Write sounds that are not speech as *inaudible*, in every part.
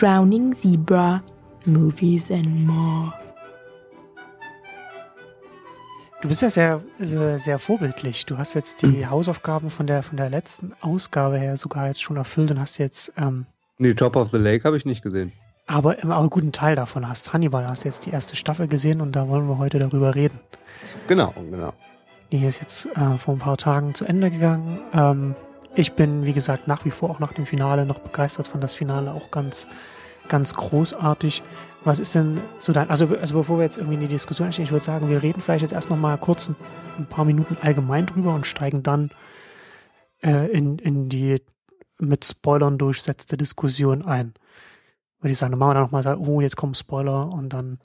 Drowning Zebra, Movies and More. Du bist ja sehr, sehr, sehr vorbildlich. Du hast jetzt die mhm. Hausaufgaben von der, von der letzten Ausgabe her sogar jetzt schon erfüllt und hast jetzt. Ähm, nee, Top of the Lake habe ich nicht gesehen. Aber immer einen guten Teil davon hast. Hannibal hast jetzt die erste Staffel gesehen und da wollen wir heute darüber reden. Genau, genau. Die ist jetzt äh, vor ein paar Tagen zu Ende gegangen. Ähm, ich bin, wie gesagt, nach wie vor auch nach dem Finale noch begeistert, fand das Finale auch ganz, ganz großartig. Was ist denn so dein, also, also bevor wir jetzt irgendwie in die Diskussion einsteigen, ich würde sagen, wir reden vielleicht jetzt erst noch mal kurz ein, ein paar Minuten allgemein drüber und steigen dann äh, in, in die mit Spoilern durchsetzte Diskussion ein. Würde ich sagen, dann machen wir dann nochmal sagen, oh, jetzt kommen Spoiler und dann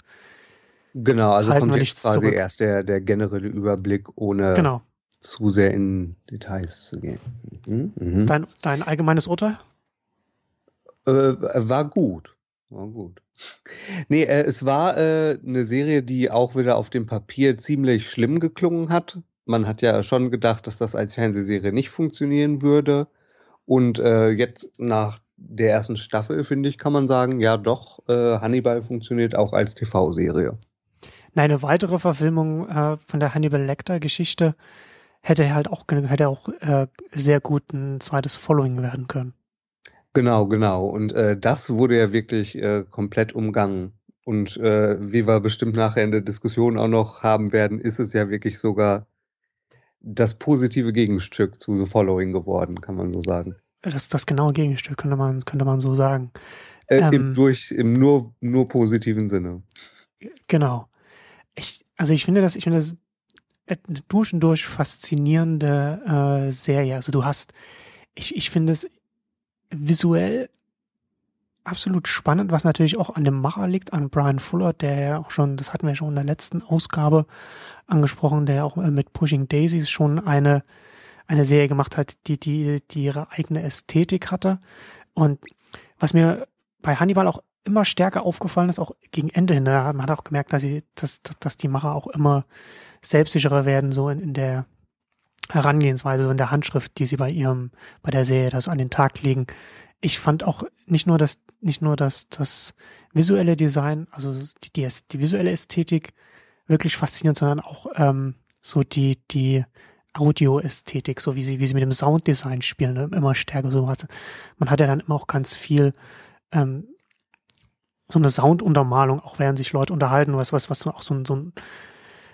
Genau, also kommt jetzt quasi zurück. erst der, der generelle Überblick, ohne genau. Zu sehr in Details zu gehen. Mhm. Mhm. Dein, dein allgemeines Urteil? Äh, war gut. War gut. Nee, äh, es war äh, eine Serie, die auch wieder auf dem Papier ziemlich schlimm geklungen hat. Man hat ja schon gedacht, dass das als Fernsehserie nicht funktionieren würde. Und äh, jetzt nach der ersten Staffel, finde ich, kann man sagen, ja doch, äh, Hannibal funktioniert auch als TV-Serie. Eine weitere Verfilmung äh, von der Hannibal Lecter-Geschichte hätte halt auch, hätte auch äh, sehr gut ein zweites Following werden können. Genau, genau. Und äh, das wurde ja wirklich äh, komplett umgangen. Und äh, wie wir bestimmt nachher in der Diskussion auch noch haben werden, ist es ja wirklich sogar das positive Gegenstück zu The Following geworden, kann man so sagen. Das das genaue Gegenstück, könnte man, könnte man so sagen. Äh, ähm, im, durch, Im nur, nur positiven Sinne. Genau. Ich, also ich finde das, ich finde das durch und durch faszinierende äh, Serie. Also du hast, ich, ich finde es visuell absolut spannend, was natürlich auch an dem Macher liegt, an Brian Fuller, der ja auch schon, das hatten wir schon in der letzten Ausgabe angesprochen, der auch mit Pushing Daisies schon eine, eine Serie gemacht hat, die, die, die ihre eigene Ästhetik hatte. Und was mir bei Hannibal auch immer stärker aufgefallen ist, auch gegen Ende hin, man hat auch gemerkt, dass sie, dass, dass die Macher auch immer selbstsicherer werden, so in, in der Herangehensweise, so in der Handschrift, die sie bei ihrem, bei der Serie da so an den Tag legen. Ich fand auch nicht nur das, nicht nur das, das visuelle Design, also die, die, die visuelle Ästhetik wirklich faszinierend, sondern auch ähm, so die, die Audioästhetik, so wie sie, wie sie mit dem Sounddesign spielen, ne? immer stärker. So. Man hat ja dann immer auch ganz viel ähm, so eine Sounduntermalung, auch während sich Leute unterhalten, was, was, was so auch so ein, so ein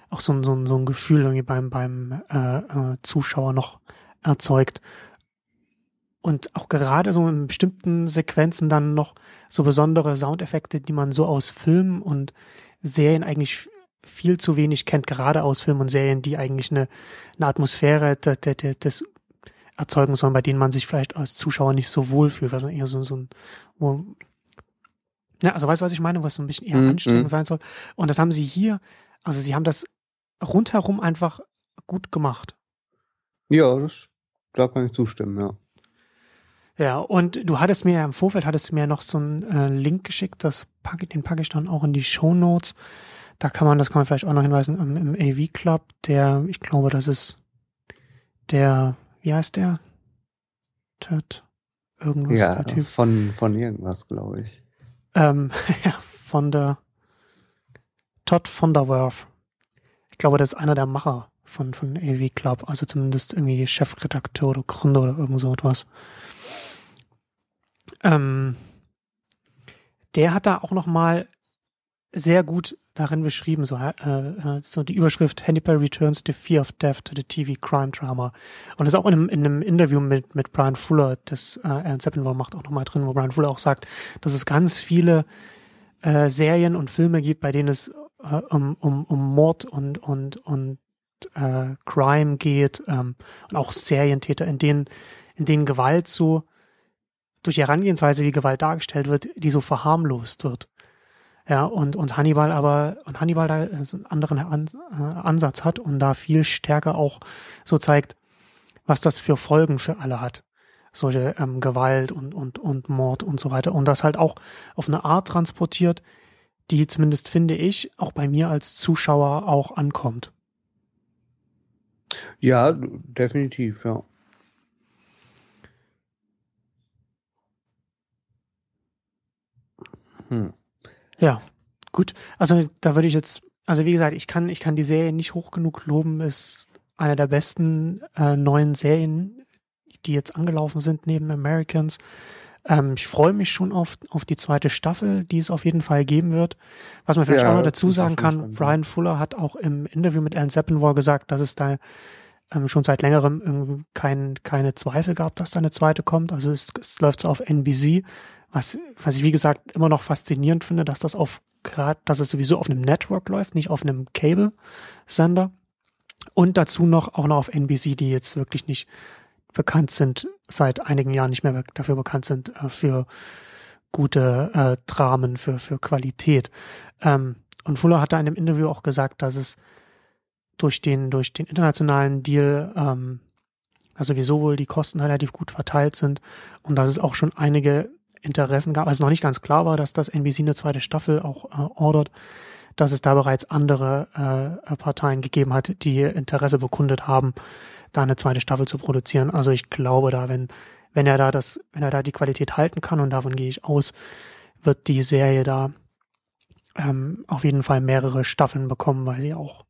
auch so ein, so ein, so ein Gefühl irgendwie beim, beim äh, äh, Zuschauer noch erzeugt. Und auch gerade so in bestimmten Sequenzen dann noch so besondere Soundeffekte, die man so aus Filmen und Serien eigentlich viel zu wenig kennt, gerade aus Filmen und Serien, die eigentlich eine, eine Atmosphäre des, des, des erzeugen sollen, bei denen man sich vielleicht als Zuschauer nicht so wohl fühlt, weil man eher so, so ein, wo, ja, also weißt du, was ich meine, was so ein bisschen eher mm, anstrengend mm. sein soll. Und das haben sie hier, also sie haben das rundherum einfach gut gemacht. Ja, das, da kann ich zustimmen, ja. Ja, und du hattest mir ja im Vorfeld hattest du mir noch so einen äh, Link geschickt, das pack, den packe ich dann auch in die Show Notes. Da kann man, das kann man vielleicht auch noch hinweisen, im, im AV Club, der, ich glaube, das ist der, wie heißt der? Ted, irgendwas, ja, der Typ. Von, von irgendwas, glaube ich. Ähm, *laughs* ja, von der Todd von der Worth glaube, das ist einer der Macher von, von AV Club, also zumindest irgendwie Chefredakteur oder Gründer oder irgend so etwas. Ähm, der hat da auch noch mal sehr gut darin beschrieben, so, äh, äh, so die Überschrift Hannibal returns the fear of death to the TV crime drama. Und das ist auch in einem, in einem Interview mit, mit Brian Fuller, das äh, Alan Sepinwall macht auch nochmal drin, wo Brian Fuller auch sagt, dass es ganz viele äh, Serien und Filme gibt, bei denen es äh, um, um, um Mord und, und, und äh, Crime geht ähm, und auch Serientäter, in denen, in denen Gewalt so durch die Herangehensweise, wie Gewalt dargestellt wird, die so verharmlost wird. Ja, und, und Hannibal aber, und Hannibal da einen anderen An, äh, Ansatz hat und da viel stärker auch so zeigt, was das für Folgen für alle hat. Solche ähm, Gewalt und, und, und Mord und so weiter. Und das halt auch auf eine Art transportiert, die zumindest finde ich auch bei mir als Zuschauer auch ankommt. Ja, definitiv, ja. Hm. Ja, gut. Also da würde ich jetzt, also wie gesagt, ich kann, ich kann die Serie nicht hoch genug loben. Ist eine der besten äh, neuen Serien, die jetzt angelaufen sind neben Americans. Ähm, ich freue mich schon auf, auf die zweite Staffel, die es auf jeden Fall geben wird. Was man vielleicht ja, auch noch dazu sagen kann, Brian Fuller hat auch im Interview mit Alan Sepinwall gesagt, dass es da ähm, schon seit längerem kein, keine Zweifel gab, dass da eine zweite kommt. Also es, es läuft so auf NBC, was, was ich wie gesagt immer noch faszinierend finde, dass das auf gerade, dass es sowieso auf einem Network läuft, nicht auf einem Cable-Sender. Und dazu noch auch noch auf NBC, die jetzt wirklich nicht bekannt sind, seit einigen Jahren nicht mehr dafür bekannt sind, äh, für gute äh, Dramen, für, für Qualität. Ähm, und Fuller hat da in dem Interview auch gesagt, dass es durch den, durch den internationalen Deal, ähm, also sowieso wohl die Kosten relativ gut verteilt sind und dass es auch schon einige Interessen gab, also noch nicht ganz klar war, dass das NBC eine zweite Staffel auch äh, ordert, dass es da bereits andere äh, Parteien gegeben hat, die Interesse bekundet haben, da eine zweite Staffel zu produzieren. Also ich glaube da, wenn, wenn er da das, wenn er da die Qualität halten kann, und davon gehe ich aus, wird die Serie da ähm, auf jeden Fall mehrere Staffeln bekommen, weil sie auch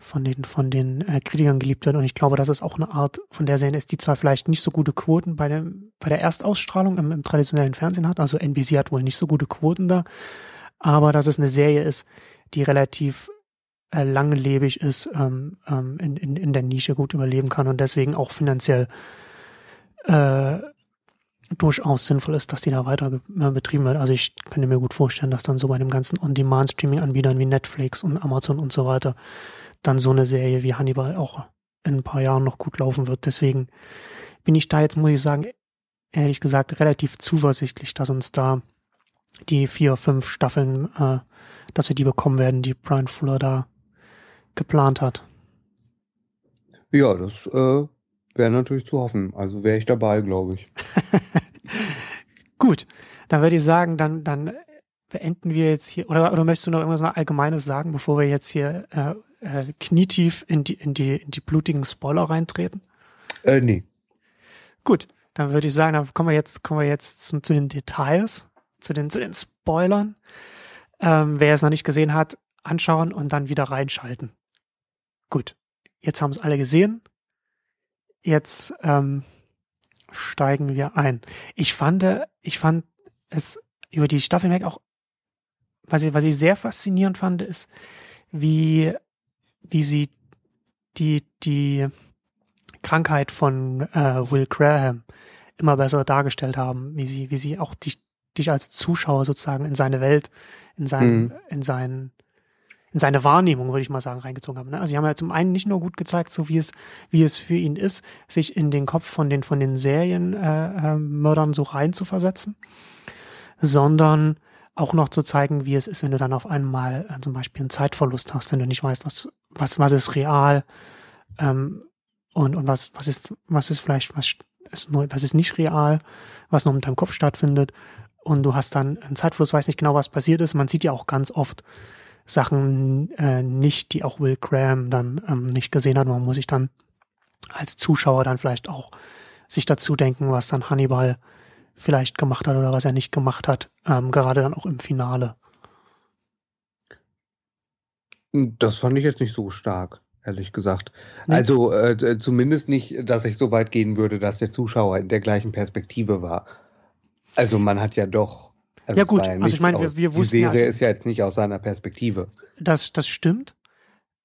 von den, von den äh, Kritikern geliebt wird. Und ich glaube, dass es auch eine Art von der Serie ist, die zwar vielleicht nicht so gute Quoten bei, dem, bei der Erstausstrahlung im, im traditionellen Fernsehen hat, also NBC hat wohl nicht so gute Quoten da, aber dass es eine Serie ist, die relativ äh, langlebig ist, ähm, ähm, in, in, in der Nische gut überleben kann und deswegen auch finanziell äh, durchaus sinnvoll ist, dass die da weiter äh, betrieben wird. Also ich könnte mir gut vorstellen, dass dann so bei den ganzen On-Demand-Streaming-Anbietern wie Netflix und Amazon und so weiter dann so eine Serie wie Hannibal auch in ein paar Jahren noch gut laufen wird. Deswegen bin ich da jetzt, muss ich sagen, ehrlich gesagt, relativ zuversichtlich, dass uns da die vier, fünf Staffeln, äh, dass wir die bekommen werden, die Brian Fuller da geplant hat. Ja, das äh, wäre natürlich zu hoffen. Also wäre ich dabei, glaube ich. *laughs* Gut, dann würde ich sagen, dann, dann beenden wir jetzt hier, oder, oder möchtest du noch irgendwas Allgemeines sagen, bevor wir jetzt hier äh, äh, knietief in die, in, die, in die blutigen Spoiler reintreten? Äh, nee. Gut, dann würde ich sagen, dann kommen wir jetzt, kommen wir jetzt zu, zu den Details, zu den, zu den Spoilern. Ähm, wer es noch nicht gesehen hat, anschauen und dann wieder reinschalten. Gut, jetzt haben es alle gesehen. Jetzt ähm, steigen wir ein. Ich fand, ich fand es über die Staffel weg auch, was ich, was ich sehr faszinierend fand, ist, wie wie sie die, die Krankheit von äh, Will Graham immer besser dargestellt haben, wie sie, wie sie auch dich, dich als Zuschauer sozusagen in seine Welt, in sein, mhm. in sein, in seine Wahrnehmung, würde ich mal sagen, reingezogen haben. Ne? Also sie haben ja zum einen nicht nur gut gezeigt, so wie es, wie es für ihn ist, sich in den Kopf von den, von den Serienmördern äh, äh, so reinzuversetzen, sondern auch noch zu zeigen, wie es ist, wenn du dann auf einmal äh, zum Beispiel einen Zeitverlust hast, wenn du nicht weißt, was, was, was ist real ähm, und, und was, was ist, was ist vielleicht, was ist nur, was ist nicht real, was noch mit deinem Kopf stattfindet. Und du hast dann einen Zeitfluss, weißt nicht genau, was passiert ist. Man sieht ja auch ganz oft Sachen äh, nicht, die auch Will Graham dann ähm, nicht gesehen hat. Man muss sich dann als Zuschauer dann vielleicht auch sich dazu denken, was dann Hannibal vielleicht gemacht hat oder was er nicht gemacht hat, ähm, gerade dann auch im Finale. Das fand ich jetzt nicht so stark, ehrlich gesagt. Nee. Also äh, zumindest nicht, dass ich so weit gehen würde, dass der Zuschauer in der gleichen Perspektive war. Also man hat ja doch. Also ja gut, ja also ich meine, wir, wir wussten. Die Serie ja, also, ist ja jetzt nicht aus seiner Perspektive. Das, das stimmt.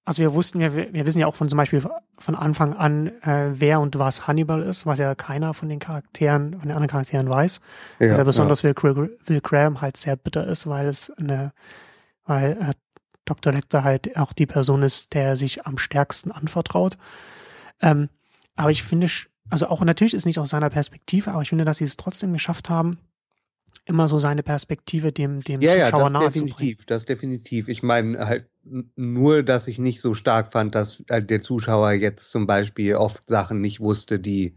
Also wir wussten ja, wir, wir wissen ja auch von zum Beispiel von Anfang an, äh, wer und was Hannibal ist, was ja keiner von den Charakteren, von den anderen Charakteren weiß. Ja, also besonders ja. Will, Will Graham halt sehr bitter ist, weil es eine, weil äh, Dr. Lecter halt auch die Person ist, der sich am stärksten anvertraut. Ähm, aber ich finde, also auch natürlich ist nicht aus seiner Perspektive, aber ich finde, dass sie es trotzdem geschafft haben, immer so seine Perspektive dem, dem ja, Zuschauer ja, das definitiv, Das definitiv. Ich meine halt nur, dass ich nicht so stark fand, dass äh, der Zuschauer jetzt zum Beispiel oft Sachen nicht wusste, die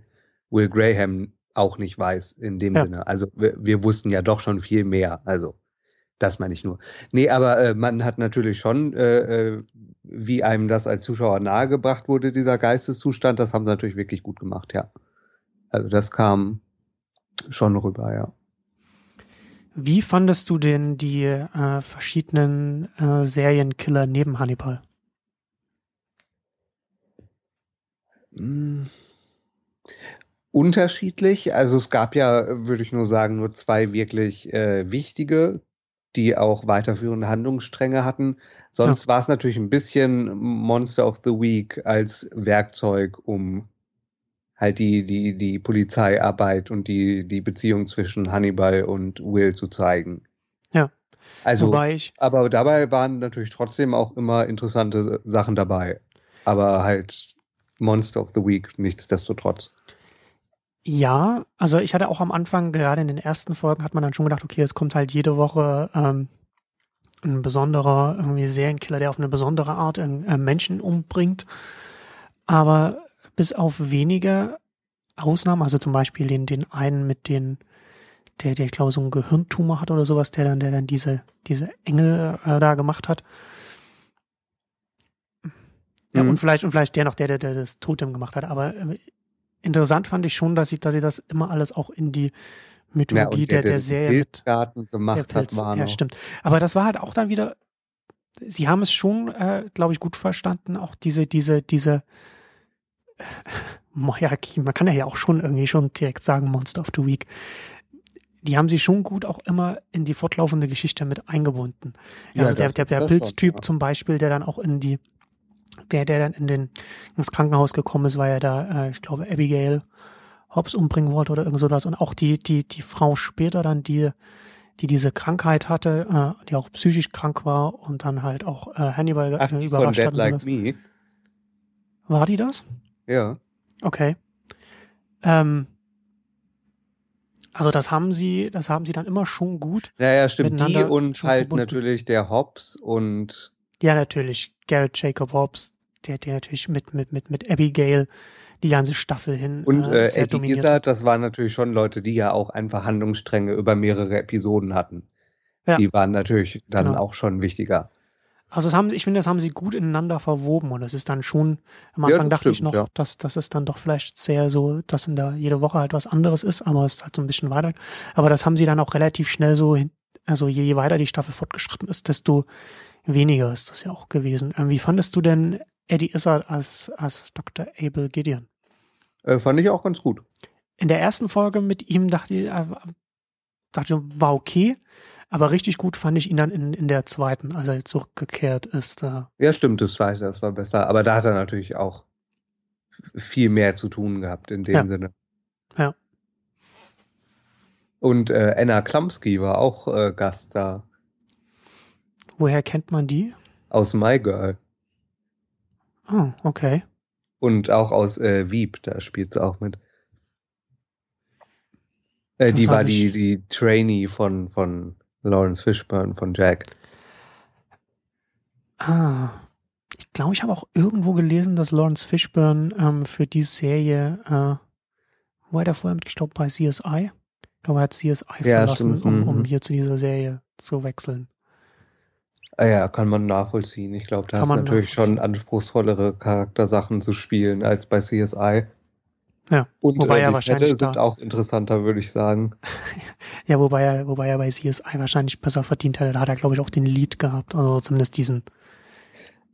Will Graham auch nicht weiß in dem ja. Sinne. Also wir, wir, wussten ja doch schon viel mehr. Also das meine ich nur. Nee, aber äh, man hat natürlich schon, äh, äh, wie einem das als Zuschauer nahegebracht wurde, dieser Geisteszustand, das haben sie natürlich wirklich gut gemacht, ja. Also das kam schon rüber, ja. Wie fandest du denn die äh, verschiedenen äh, Serienkiller neben Hannibal? Hm. Unterschiedlich. Also es gab ja, würde ich nur sagen, nur zwei wirklich äh, wichtige, die auch weiterführende Handlungsstränge hatten. Sonst Ja. war es natürlich ein bisschen Monster of the Week als Werkzeug, um halt die, die, die Polizeiarbeit und die, die Beziehung zwischen Hannibal und Will zu zeigen. Ja. Also, ich, aber dabei waren natürlich trotzdem auch immer interessante Sachen dabei. Aber halt Monster of the Week nichtsdestotrotz. ja, also ich hatte auch am Anfang, gerade in den ersten Folgen, hat man dann schon gedacht, okay, es kommt halt jede Woche ähm, ein besonderer irgendwie Serienkiller, der auf eine besondere Art äh, Menschen umbringt. Aber bis auf wenige Ausnahmen, also zum Beispiel den, den einen mit den, der, der, ich glaube, so einen Gehirntumor hat oder sowas, der dann, der dann diese, diese Engel äh, da gemacht hat. Ja, Mhm. und vielleicht, und vielleicht der noch, der, der, der das Totem gemacht hat. Aber äh, interessant fand ich schon, dass sie, dass sie das immer alles auch in die Ja, Mythologie und der, der, der Serie mit Pilzgarten der gemacht hat, Pilz. war Ja, noch. stimmt. Aber das war halt auch dann wieder, sie haben es schon, äh, glaube ich, gut verstanden, auch diese, diese, diese, *laughs* ja, man kann ja hier auch schon irgendwie schon direkt sagen, Monster of the Week. Die haben sie schon gut auch immer in die fortlaufende Geschichte mit eingebunden. Ja, also der, der, der Pilztyp ja. zum Beispiel, der dann auch in die, der, der dann in den, ins Krankenhaus gekommen ist, weil er da, äh, ich glaube, Abigail Hobbs umbringen wollte oder irgend sowas. Und auch die, die, die Frau später dann, die, die diese Krankheit hatte, äh, die auch psychisch krank war und dann halt auch äh, Hannibal Ach, überrascht hat. Like. Me. War die das? Ja. Okay. Ähm, also das haben sie, das haben sie dann immer schon gut. Ja, ja, stimmt. Die und halt verbunden. natürlich der Hobbs und Ja, natürlich. Garrett Jacob Hobbs, der, der natürlich mit, mit, mit, mit Abigail die ganze Staffel hin Und äh, äh, Eddie dominiert Izzard, hat. das waren natürlich schon Leute, die ja auch einfach Handlungsstränge über mehrere Episoden hatten. Ja. Die waren natürlich dann Genau. auch schon wichtiger. Also das haben, ich finde, das haben sie gut ineinander verwoben und das ist dann schon, am Ja, Anfang das dachte ich stimmt, noch, ja. dass, dass es dann doch vielleicht sehr so, dass in da jede Woche halt was anderes ist, aber es ist halt so ein bisschen weiter. Aber das haben sie dann auch relativ schnell so, also je, je weiter die Staffel fortgeschritten ist, desto weniger ist das ja auch gewesen. Ähm, wie fandest du denn Eddie Izzard als, als Dr. Abel Gideon? Äh, fand ich auch ganz gut. In der ersten Folge mit ihm dachte ich, äh, dachte ich, war okay, aber richtig gut fand ich ihn dann in, in der zweiten, als er zurückgekehrt ist. Da. Ja, stimmt, das zweite, das war besser. Aber da hat er natürlich auch viel mehr zu tun gehabt in dem Ja. Sinne. Ja. Und äh, Anna Klamski war auch äh, Gast da Woher kennt man die? aus My Girl. Oh, okay. Und auch aus äh, Wieb, da spielt sie auch mit. Äh, die war die, die Trainee von, von Lawrence Fishburne, von Jack. Ah. Ich glaube, ich habe auch irgendwo gelesen, dass Lawrence Fishburne ähm, für die Serie, äh, wo er vorher mitgestorben bei CSI? Ich glaube, er hat CSI Ja, verlassen, stimmt, um, um mhm. hier zu dieser Serie zu wechseln. Ah ja, kann man nachvollziehen. Ich glaube, da man natürlich schon anspruchsvollere Charaktersachen zu spielen als bei CSI. Ja, Und wobei äh, er die wahrscheinlich Fälle sind auch interessanter, würde ich sagen. *laughs* Ja, wobei er, wobei er bei CSI wahrscheinlich besser verdient hätte. Da hat er, glaube ich, auch den Lead gehabt. Also zumindest diesen.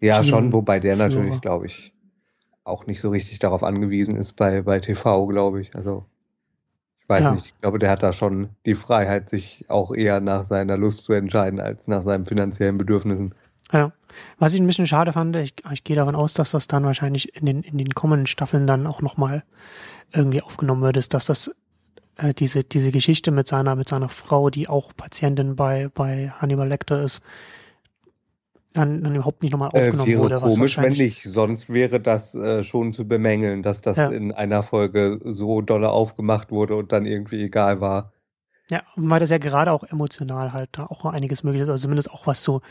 Ja, Team- schon, wobei der natürlich, glaube ich, auch nicht so richtig darauf angewiesen ist bei, bei TV, glaube ich. Also, ich weiß Ja. nicht. Ich glaube, der hat da schon die Freiheit, sich auch eher nach seiner Lust zu entscheiden, als nach seinen finanziellen Bedürfnissen. Ja. Was ich ein bisschen schade fand, ich, ich gehe davon aus, dass das dann wahrscheinlich in den, in den kommenden Staffeln dann auch nochmal irgendwie aufgenommen wird, ist, dass das äh, diese, diese Geschichte mit seiner, mit seiner Frau, die auch Patientin bei, bei Hannibal Lecter ist, dann, dann überhaupt nicht nochmal Äh, aufgenommen wäre wurde. Komisch, wenn nicht. Sonst wäre das äh, schon zu bemängeln, dass das Ja. in einer Folge so dolle aufgemacht wurde und dann irgendwie egal war. Ja, weil das ja gerade auch emotional halt da auch einiges möglich ist, also zumindest auch was so,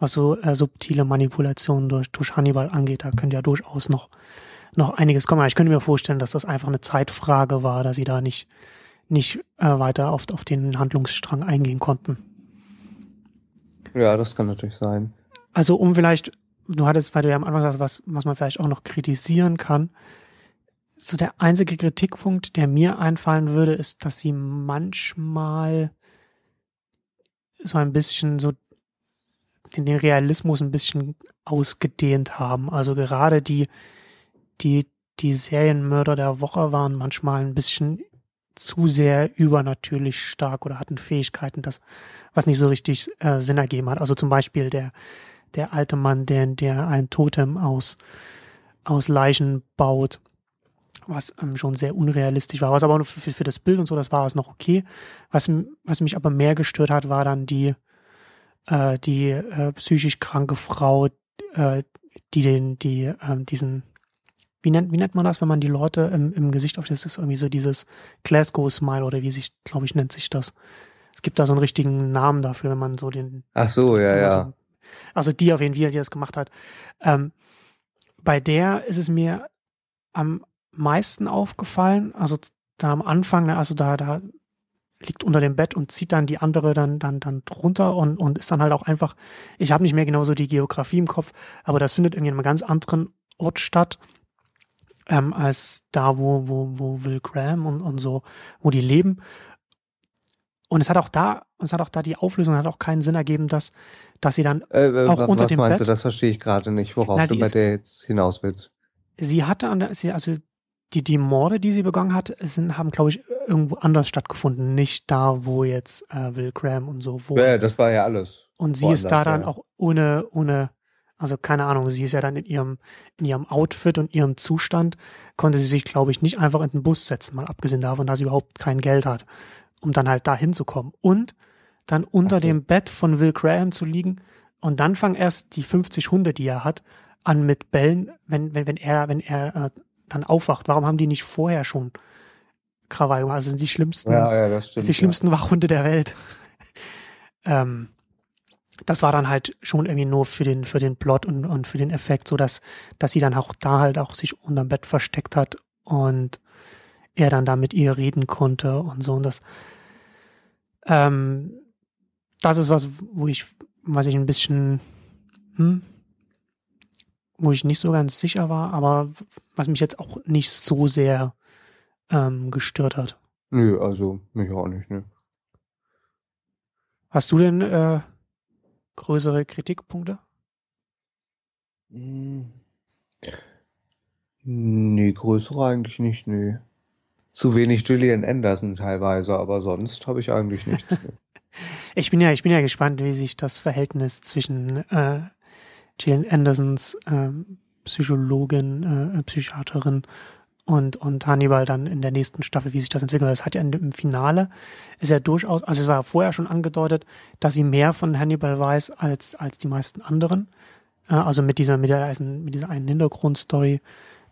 was so äh, subtile Manipulationen durch, durch Hannibal angeht, da könnte ja durchaus noch, noch einiges kommen. Aber ich könnte mir vorstellen, dass das einfach eine Zeitfrage war, dass sie da nicht, nicht äh, weiter auf, auf den Handlungsstrang eingehen konnten. Ja, das kann natürlich sein. Also um vielleicht, du hattest, weil du ja am Anfang sagst, was, was man vielleicht auch noch kritisieren kann. So der einzige Kritikpunkt, der mir einfallen würde, ist, dass sie manchmal so ein bisschen so den, den Realismus ein bisschen ausgedehnt haben. Also gerade die, die, die Serienmörder der Woche waren manchmal ein bisschen zu sehr übernatürlich stark oder hatten Fähigkeiten, das, was nicht so richtig äh, Sinn ergeben hat. Also zum Beispiel der, der alte Mann, der, der ein Totem aus, aus Leichen baut, was ähm, schon sehr unrealistisch war, was aber für, für das Bild und so, das war es noch okay. Was, was mich aber mehr gestört hat, war dann die, äh, die äh, psychisch kranke Frau, äh, die den, die, äh, diesen, wie nennt, wie nennt man das, wenn man die Leute im, im Gesicht auf das ist irgendwie so dieses Glasgow-Smile oder wie sich, glaube ich, nennt sich das. Es gibt da so einen richtigen Namen dafür, wenn man so den. Ach so, ja, ja. So, also die auf jeden Fall, die das gemacht hat. Ähm, bei der ist es mir am meisten aufgefallen, also da am Anfang, ne, also da, da liegt unter dem Bett und zieht dann die andere dann dann dann drunter und und ist dann halt auch einfach ich habe nicht mehr genau so die Geografie im Kopf aber das findet irgendwie in einem ganz anderen Ort statt ähm, als da wo wo wo Will Graham und und so wo die leben und es hat auch da es hat auch da die Auflösung hat auch keinen Sinn ergeben dass dass sie dann Äh, äh, auch wa- unter was dem meinst Bett du? Das verstehe ich gerade nicht, worauf Na, du bei ist- der jetzt hinaus willst. sie hatte an der, sie, also die, die Morde, die sie begangen hat, sind, haben, glaube ich, irgendwo anders stattgefunden. Nicht da, wo jetzt äh, Will Graham und so wohnen. Ja, das war ja alles. und sie ist da dann ja. auch ohne, ohne, also keine Ahnung, sie ist ja dann in ihrem, in ihrem Outfit und ihrem Zustand, konnte sie sich, glaube ich, nicht einfach in den Bus setzen, mal abgesehen davon, dass sie überhaupt kein Geld hat, um dann halt da hinzukommen. Und dann unter so. dem Bett von Will Graham zu liegen und dann fangen erst die 50 Hunde, die er hat, an mit Bällen, wenn, wenn, wenn er, wenn er äh, dann aufwacht. Warum haben die nicht vorher schon Krawall gemacht? Also sind die schlimmsten, Ja, ja, das stimmt. die schlimmsten Wachhunde der Welt. *laughs* ähm, das war dann halt schon irgendwie nur für den, für den Plot und, und für den Effekt, so dass, dass sie dann auch da halt auch sich unterm Bett versteckt hat und er dann da mit ihr reden konnte und so. Und das, ähm, das ist was, wo ich, was ich ein bisschen, hm, wo ich nicht so ganz sicher war, aber was mich jetzt auch nicht so sehr ähm, gestört hat. Nö, also mich auch nicht, ne. Hast du denn äh, größere Kritikpunkte? Hm. Nee, größere eigentlich nicht, nee. Zu wenig Gillian Anderson teilweise, aber sonst habe ich eigentlich nichts. *laughs* ne. Ich bin ja, ich bin ja gespannt, wie sich das Verhältnis zwischen äh, Gillian Andersons ähm, Psychologin, äh, Psychiaterin und, und Hannibal dann in der nächsten Staffel, wie sich das entwickelt. Das hat ja im Finale, ist ja durchaus, also es war vorher schon angedeutet, dass sie mehr von Hannibal weiß als, als die meisten anderen. Äh, also mit dieser, mit, der, mit dieser einen Hintergrundstory,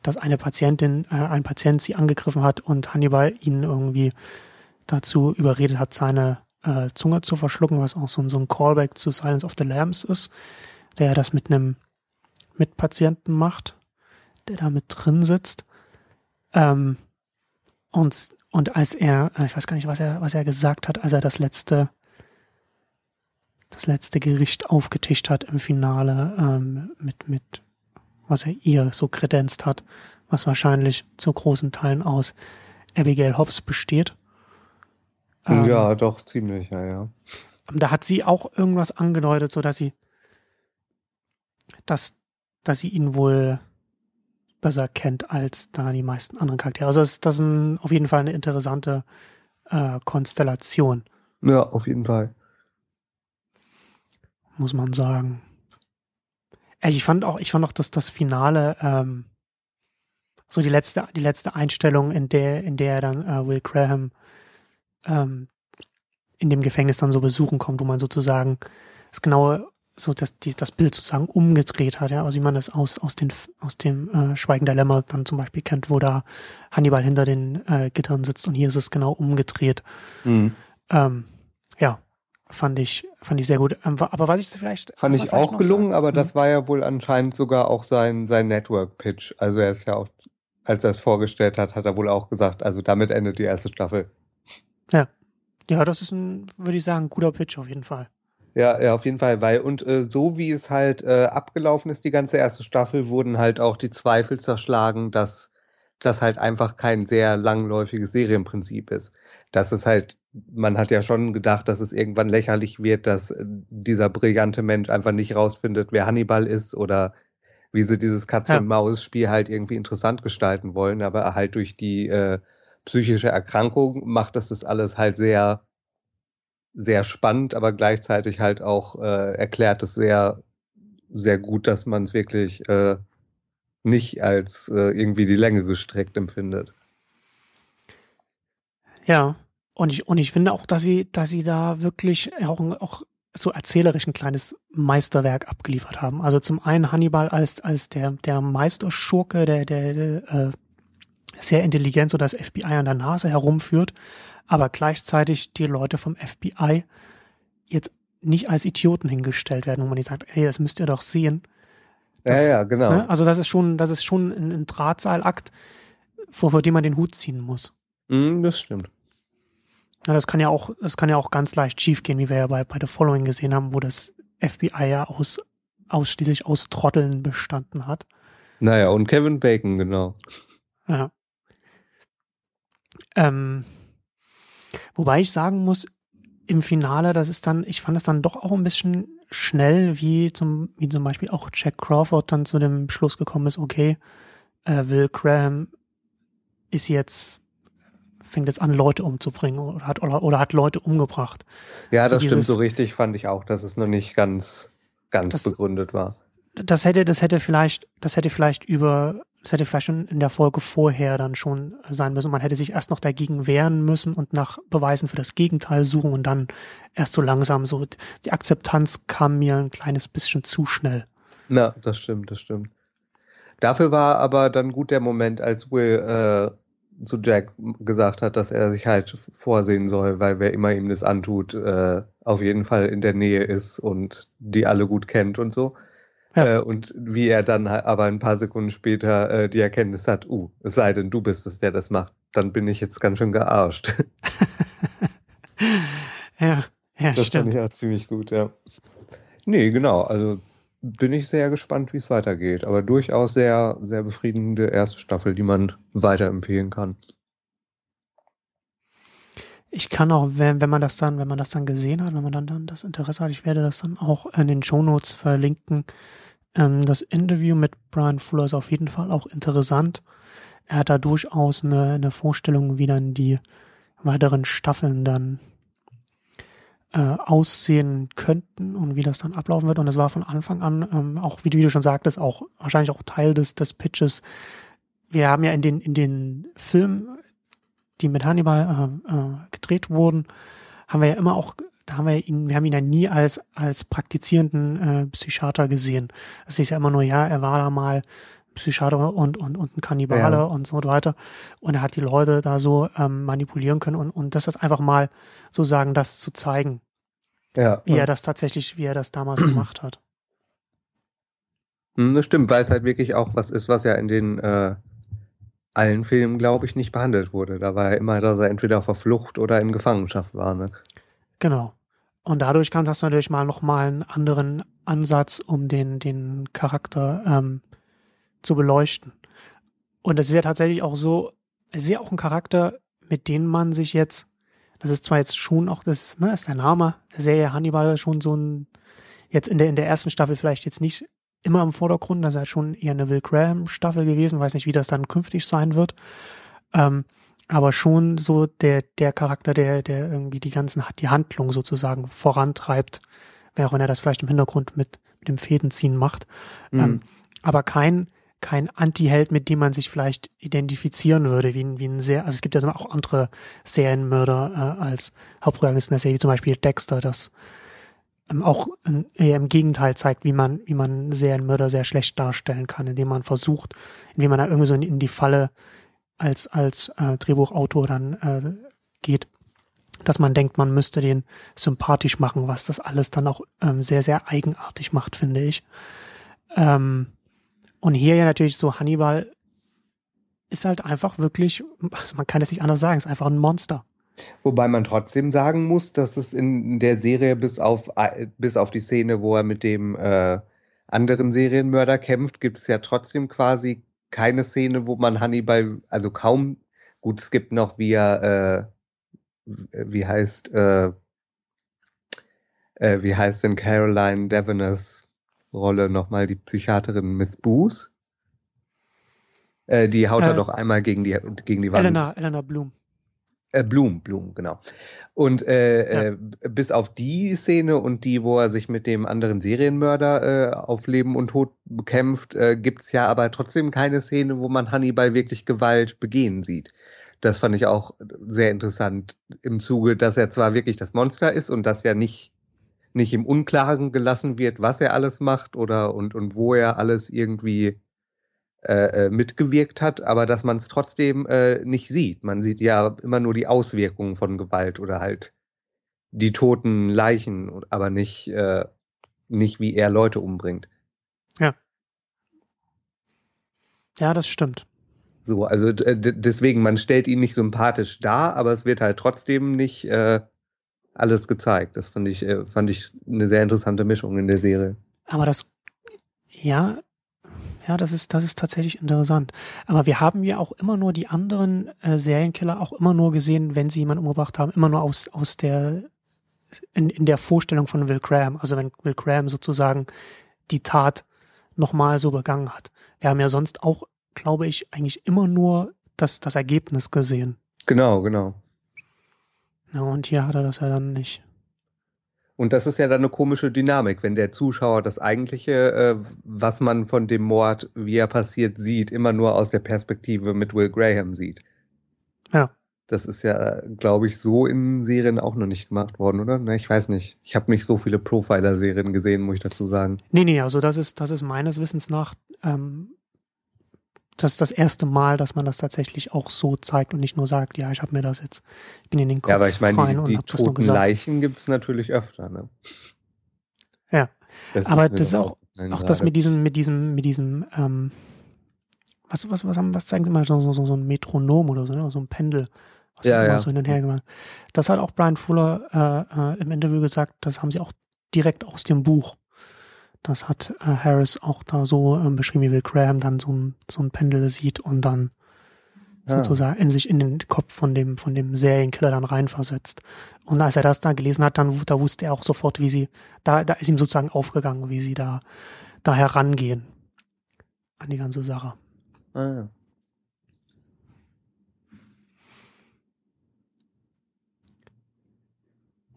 dass eine Patientin, äh, ein Patient sie angegriffen hat und Hannibal ihn irgendwie dazu überredet hat, seine äh, Zunge zu verschlucken, was auch so, so ein Callback zu Silence of the Lambs ist, der das mit einem Mitpatienten macht, der da mit drin sitzt. Ähm, und, und als er, äh, ich weiß gar nicht, was er, was er gesagt hat, als er das letzte, das letzte Gericht aufgetischt hat im Finale, ähm, mit, mit, was er ihr so kredenzt hat, was wahrscheinlich zu großen Teilen aus Abigail Hobbs besteht. Ähm, ja, doch, ziemlich, ja, ja. da hat sie auch irgendwas angedeutet, so dass sie, dass, dass sie ihn wohl besser kennt als da die meisten anderen Charaktere. Also das, ist- das ist ein, auf jeden Fall eine interessante äh, Konstellation, Ja, auf jeden Fall. muss man sagen. Ey, Ich fand auch, ich fand auch, dass das Finale, ähm, so die letzte, die letzte Einstellung, in der, in der er dann äh, Will Graham ähm, in dem Gefängnis dann so besuchen kommt, wo man sozusagen das genaue, so das, die, das Bild sozusagen umgedreht hat, ja, also wie man das aus, aus, den, aus dem äh, Schweigen der Lämmer dann zum Beispiel kennt, wo da Hannibal hinter den äh, Gittern sitzt und hier ist es genau umgedreht. Mhm. Ähm, ja, fand ich, fand ich sehr gut. Ähm, aber was ich vielleicht. Fand ich vielleicht auch gelungen, sagen- aber Mhm. das war ja wohl anscheinend sogar auch sein, sein Network-Pitch. Also er ist ja auch, als er es vorgestellt hat, hat er wohl auch gesagt, also damit endet die erste Staffel. Ja, das ist ein, würde ich sagen, guter Pitch auf jeden Fall. Ja, ja, auf jeden Fall, weil und äh, so wie es halt äh, abgelaufen ist, die ganze erste Staffel, wurden halt auch die Zweifel zerschlagen, dass das halt einfach kein sehr langläufiges Serienprinzip ist. Dass es halt man hat ja schon gedacht, dass es irgendwann lächerlich wird, dass äh, dieser brillante Mensch einfach nicht rausfindet, wer Hannibal ist oder wie sie dieses Katze-und-Maus-Spiel halt irgendwie interessant gestalten wollen, aber halt durch die äh, psychische Erkrankung macht das das alles halt sehr, sehr spannend, aber gleichzeitig halt auch äh, erklärt es sehr, sehr gut, dass man es wirklich äh, nicht als äh, irgendwie die Länge gestreckt empfindet. Ja, und ich, und ich finde auch, dass sie, dass sie da wirklich auch, auch so erzählerisch ein kleines Meisterwerk abgeliefert haben. Also zum einen Hannibal als, als der, der Meisterschurke, der, der, der äh, sehr intelligent so das FBI an der Nase herumführt, aber gleichzeitig die Leute vom FBI jetzt nicht als Idioten hingestellt werden, wo man nicht sagt, ey, das müsst ihr doch sehen. Das, ja, ja, genau. Ne? Also das ist schon, das ist schon ein, ein Drahtseilakt, vor, vor dem man den Hut ziehen muss. Mm, das stimmt. Ja, das kann ja auch, das kann ja auch ganz leicht schiefgehen, wie wir ja bei, bei The Following gesehen haben, wo das FBI ja aus, ausschließlich aus Trotteln bestanden hat. Naja, und Kevin Bacon, genau. Ja. Ähm, wobei ich sagen muss, im Finale, das ist dann, ich fand es dann doch auch ein bisschen schnell, wie zum, wie zum Beispiel auch Jack Crawford dann zu dem Schluss gekommen ist, okay, äh, Will Graham ist jetzt fängt jetzt an, Leute umzubringen oder hat, oder, oder hat Leute umgebracht. Ja, so das dieses, stimmt so richtig, fand ich auch, dass es noch nicht ganz, ganz das, begründet war. Das hätte, das hätte vielleicht, das hätte vielleicht über, das hätte vielleicht schon in der Folge vorher dann schon sein müssen. Man hätte sich erst noch dagegen wehren müssen und nach Beweisen für das Gegenteil suchen und dann erst so langsam so, die Akzeptanz kam mir ein kleines bisschen zu schnell. Na, das stimmt, das stimmt. Dafür war aber dann gut der Moment, als Will äh, zu Jack gesagt hat, dass er sich halt vorsehen soll, weil wer immer ihm das antut, äh, auf jeden Fall in der Nähe ist und die alle gut kennt und so. Ja. Äh, und wie er dann aber ein paar Sekunden später äh, die Erkenntnis hat, uh, es sei denn, du bist es, der das macht, dann bin ich jetzt ganz schön gearscht. *laughs* ja, ja, das stimmt. fand ich auch ziemlich gut, ja. Nee, genau, also bin ich sehr gespannt, wie es weitergeht. Aber durchaus sehr, sehr befriedigende erste Staffel, die man weiterempfehlen kann. Ich kann auch, wenn, wenn man das dann, wenn man das dann gesehen hat, wenn man dann, dann das Interesse hat, ich werde das dann auch in den Shownotes verlinken. Ähm, das Interview mit Brian Fuller ist auf jeden Fall auch interessant. Er hat da durchaus eine, eine Vorstellung, wie dann die weiteren Staffeln dann äh, aussehen könnten und wie das dann ablaufen wird. Und das war von Anfang an, ähm, auch wie du schon sagtest, auch wahrscheinlich auch Teil des, des Pitches. Wir haben ja in den, in den Filmen, die mit Hannibal äh, äh, gedreht wurden, haben wir ja immer auch, da haben wir ihn, wir haben ihn ja nie als, als praktizierenden äh, Psychiater gesehen. Es ist ja immer nur, ja, er war da mal Psychiater und, und, und ein Kannibale ja. und so weiter. Und er hat die Leute da so ähm, manipulieren können und, und das ist einfach mal sozusagen das zu zeigen. Ja. Wie er das tatsächlich, wie er das damals *clears throat* gemacht hat. Hm, das stimmt, weil es halt wirklich auch was ist, was ja in den äh, allen Filmen, glaube ich, nicht behandelt wurde. Da war ja immer, dass er entweder auf der Flucht oder in Gefangenschaft war. Ne? Genau. Und dadurch kannst du natürlich mal nochmal einen anderen Ansatz, um den, den Charakter ähm, zu beleuchten. Und das ist ja tatsächlich auch so, es ist ja auch ein Charakter, mit dem man sich jetzt, das ist zwar jetzt schon auch, das ne, ist der Name der Serie Hannibal schon so ein, jetzt in der, in der ersten Staffel vielleicht jetzt nicht immer im Vordergrund, das ist halt schon eher eine Will Graham Staffel gewesen, weiß nicht, wie das dann künftig sein wird. Ähm, aber schon so der, der Charakter, der, der irgendwie die ganzen, die Handlung sozusagen vorantreibt, während er das vielleicht im Hintergrund mit, mit dem Fädenziehen macht. Mhm. Ähm, aber kein, kein Anti-Held, mit dem man sich vielleicht identifizieren würde, wie ein, wie ein sehr, also es gibt ja auch andere Serienmörder äh, als Hauptprotagonisten der Serie, wie zum Beispiel Dexter, das auch ähm, eher im Gegenteil zeigt, wie man, wie man Serienmörder sehr schlecht darstellen kann, indem man versucht, indem man da irgendwie so in, in die Falle als, als äh, Drehbuchautor dann äh, geht, dass man denkt, man müsste den sympathisch machen, was das alles dann auch ähm, sehr, sehr eigenartig macht, finde ich. Ähm, und hier ja natürlich so Hannibal ist halt einfach wirklich, *laughs* also man kann es nicht anders sagen, ist einfach ein Monster. Wobei man trotzdem sagen muss, dass es in der Serie bis auf, bis auf die Szene, wo er mit dem äh, anderen Serienmörder kämpft, gibt es ja trotzdem quasi keine Szene, wo man Hannibal, also kaum, gut, es gibt noch, wie er, äh, wie heißt, äh, äh, wie heißt denn Caroline Deveners Rolle nochmal, die Psychiaterin Miss Booth? Äh, die haut Äh, er doch einmal gegen die, gegen die Wand. Elena, Elena Bloom. Äh, Blum, Blum, genau. Und äh, Ja. äh, bis auf die Szene und die, wo er sich mit dem anderen Serienmörder äh, auf Leben und Tod bekämpft, äh, gibt's ja aber trotzdem keine Szene, wo man Hannibal wirklich Gewalt begehen sieht. Das fand ich auch sehr interessant im Zuge, dass er zwar wirklich das Monster ist und dass ja nicht, nicht im Unklaren gelassen wird, was er alles macht oder und, und wo er alles irgendwie äh, äh, mitgewirkt hat, aber dass man es trotzdem äh, nicht sieht. Man sieht ja immer nur die Auswirkungen von Gewalt oder halt die toten Leichen, und- aber nicht, äh, nicht wie er Leute umbringt. Ja, das stimmt. So, also d- deswegen, man stellt ihn nicht sympathisch dar, aber es wird halt trotzdem nicht äh, alles gezeigt. Das fand ich, äh, fand ich eine sehr interessante Mischung in der Serie. Aber das, ja, ja, das ist, das ist tatsächlich interessant. Aber wir haben ja auch immer nur die anderen äh, Serienkiller auch immer nur gesehen, wenn sie jemanden umgebracht haben, immer nur aus, aus der, in, in der Vorstellung von Will Graham. Also wenn Will Graham sozusagen die Tat nochmal so begangen hat. Wir haben ja sonst auch, glaube ich, eigentlich immer nur das, das Ergebnis gesehen. Genau, genau. Ja, und hier hat er das ja dann nicht. Und das ist ja dann eine komische Dynamik, wenn der Zuschauer das eigentliche, äh, was man von dem Mord, wie er passiert, sieht, immer nur aus der Perspektive mit Will Graham sieht. Ja. Das ist ja, glaube ich, so in Serien auch noch nicht gemacht worden, oder? Na, ich weiß nicht. Ich habe nicht so viele Profiler-Serien gesehen, muss ich dazu sagen. Nee, nee, also das ist, das ist meines Wissens nach ähm, das, das erste Mal, dass man das tatsächlich auch so zeigt und nicht nur sagt, ja, ich habe mir das jetzt, ich bin in den Kopf ja, aber ich meine, rein die, und die nur toten gesagt. Leichen gibt es natürlich öfter, ne? Ja. Das Aber das ist auch- Auch das mit diesem, mit diesem, mit diesem, ähm, was, was, was, haben, was zeigen sie mal, so, so, so ein Metronom oder so, ne? so ein Pendel, was Ja, immer ja. so hin und her gemacht. Das hat auch Brian Fuller äh, äh, im Interview gesagt, das haben sie auch direkt aus dem Buch. Das hat äh, Harris auch da so ähm, beschrieben, wie Will Graham dann so ein, so ein Pendel sieht und dann Ah. sozusagen in sich in den Kopf von dem, von dem Serienkiller dann reinversetzt. Und als er das da gelesen hat, dann, da wusste er auch sofort, wie sie, da, da ist ihm sozusagen aufgegangen, wie sie da, da herangehen an die ganze Sache. Ah, ja.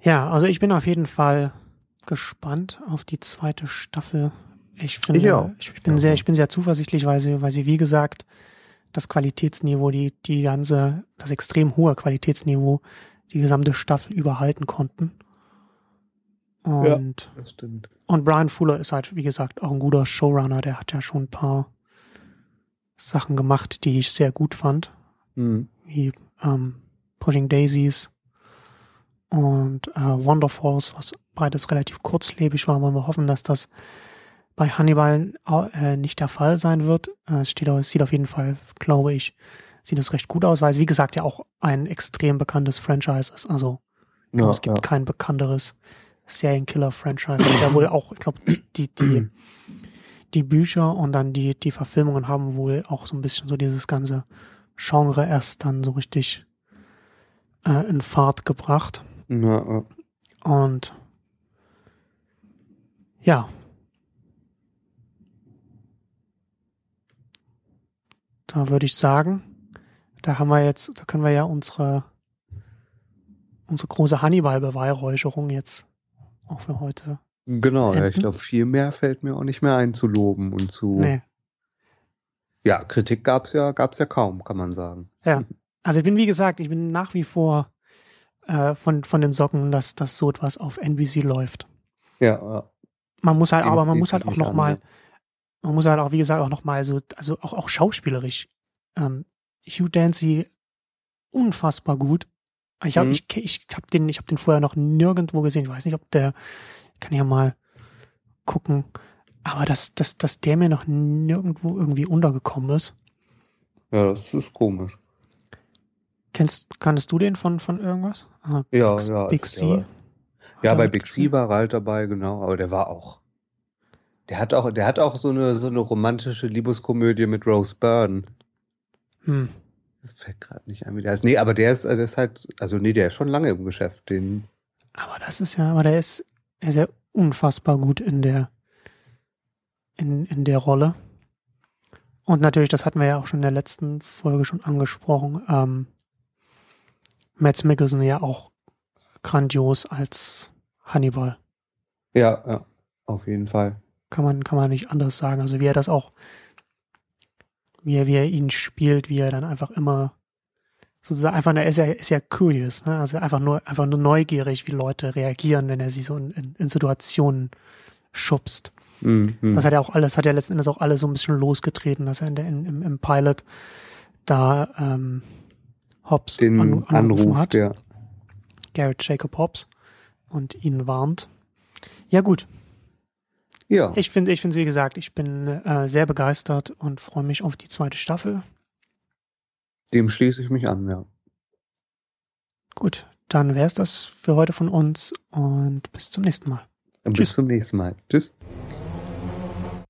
Ja, also ich bin auf jeden Fall gespannt auf die zweite Staffel. Ich finde, Ich auch. ich, ich bin Ja. sehr, ich bin sehr zuversichtlich, weil sie, weil sie, wie gesagt, das Qualitätsniveau, die, die ganze, das extrem hohe Qualitätsniveau, die gesamte Staffel überhalten konnten. Und, Das stimmt. und Brian Fuller ist halt, wie gesagt, auch ein guter Showrunner. Der hat ja schon ein paar Sachen gemacht, die ich sehr gut fand Mhm. wie ähm, Pushing Daisies und äh, Wonderfalls, was beides relativ kurzlebig war, wollen wir hoffen, dass das bei Hannibal äh, nicht der Fall sein wird. Äh, es, steht, es sieht auf jeden Fall, glaube ich, sieht es recht gut aus, weil es wie gesagt ja auch ein extrem bekanntes Franchise ist. Also Ja, es gibt ja. kein bekannteres Serienkiller-Franchise. Ja wohl auch, ich glaube, die, die, die, die Bücher und dann die, die Verfilmungen haben wohl auch so ein bisschen so dieses ganze Genre erst dann so richtig äh, in Fahrt gebracht. Ja, ja. Und ja. Da würde ich sagen, da haben wir jetzt, da können wir ja unsere, unsere große Hannibal-Beweihräucherung jetzt auch für heute. Genau, ja, ich Enden? glaube, viel mehr fällt mir auch nicht mehr ein zu loben und zu. Nee. Ja, Kritik gab's ja, gab's ja kaum, kann man sagen. Ja. Also ich bin, wie gesagt, ich bin nach wie vor äh, von, von den Socken, dass, dass so etwas auf NBC läuft. Ja, ja. Man muss halt, aber man muss halt auch mich noch an, mal, ja. man muss halt auch, wie gesagt, auch noch mal so, also auch, auch schauspielerisch. Ähm, Hugh Dancy unfassbar gut. Ich habe Mhm. ich, ich hab den, ich habe den vorher noch nirgendwo gesehen. Ich weiß nicht, ob der, kann ja mal gucken. Aber dass, dass, dass der mir noch nirgendwo irgendwie untergekommen ist. Ja, das ist komisch. Kennst, kanntest du den von, von irgendwas? Ah, Ja, Big, ja. Big das- C. Ja, ja bei Big? C war halt dabei, genau, aber der war auch. Der hat auch, der hat auch so eine, so eine romantische Liebeskomödie mit Rose Byrne. Hm. Fällt gerade nicht ein, wie der ist. Nee, aber der ist, äh, der ist halt, also nee, der ist schon lange im Geschäft. Den, Aber das ist ja, aber der ist, er ist ja unfassbar gut in der, in, in der Rolle. Und natürlich, das hatten wir ja auch schon in der letzten Folge schon angesprochen, ähm, Mads Mikkelsen ja auch grandios als Hannibal. ja, ja, auf jeden Fall. Kann man, kann man nicht anders sagen. Also wie er das auch, wie er, wie er ihn spielt, wie er dann einfach immer sozusagen einfach, er ist ja, ist ja curious, ne? Also einfach nur, einfach nur neugierig, wie Leute reagieren, wenn er sie so in, in, in Situationen schubst. Mhm. Das hat ja auch alles, hat ja letzten Endes auch alles so ein bisschen losgetreten, dass er in der, in, im, im Pilot da ähm, Hobbs den an, Anruf, hat, der. Garrett Jacob Hobbs, und ihn warnt. Ja gut, Ja, ich finde, ich finde, wie gesagt, ich bin äh, sehr begeistert und freue mich auf die zweite Staffel. dem schließe ich mich an, ja. Gut, dann wäre es das für heute von uns und bis zum nächsten Mal. Bis Tschüss. zum nächsten Mal. Tschüss.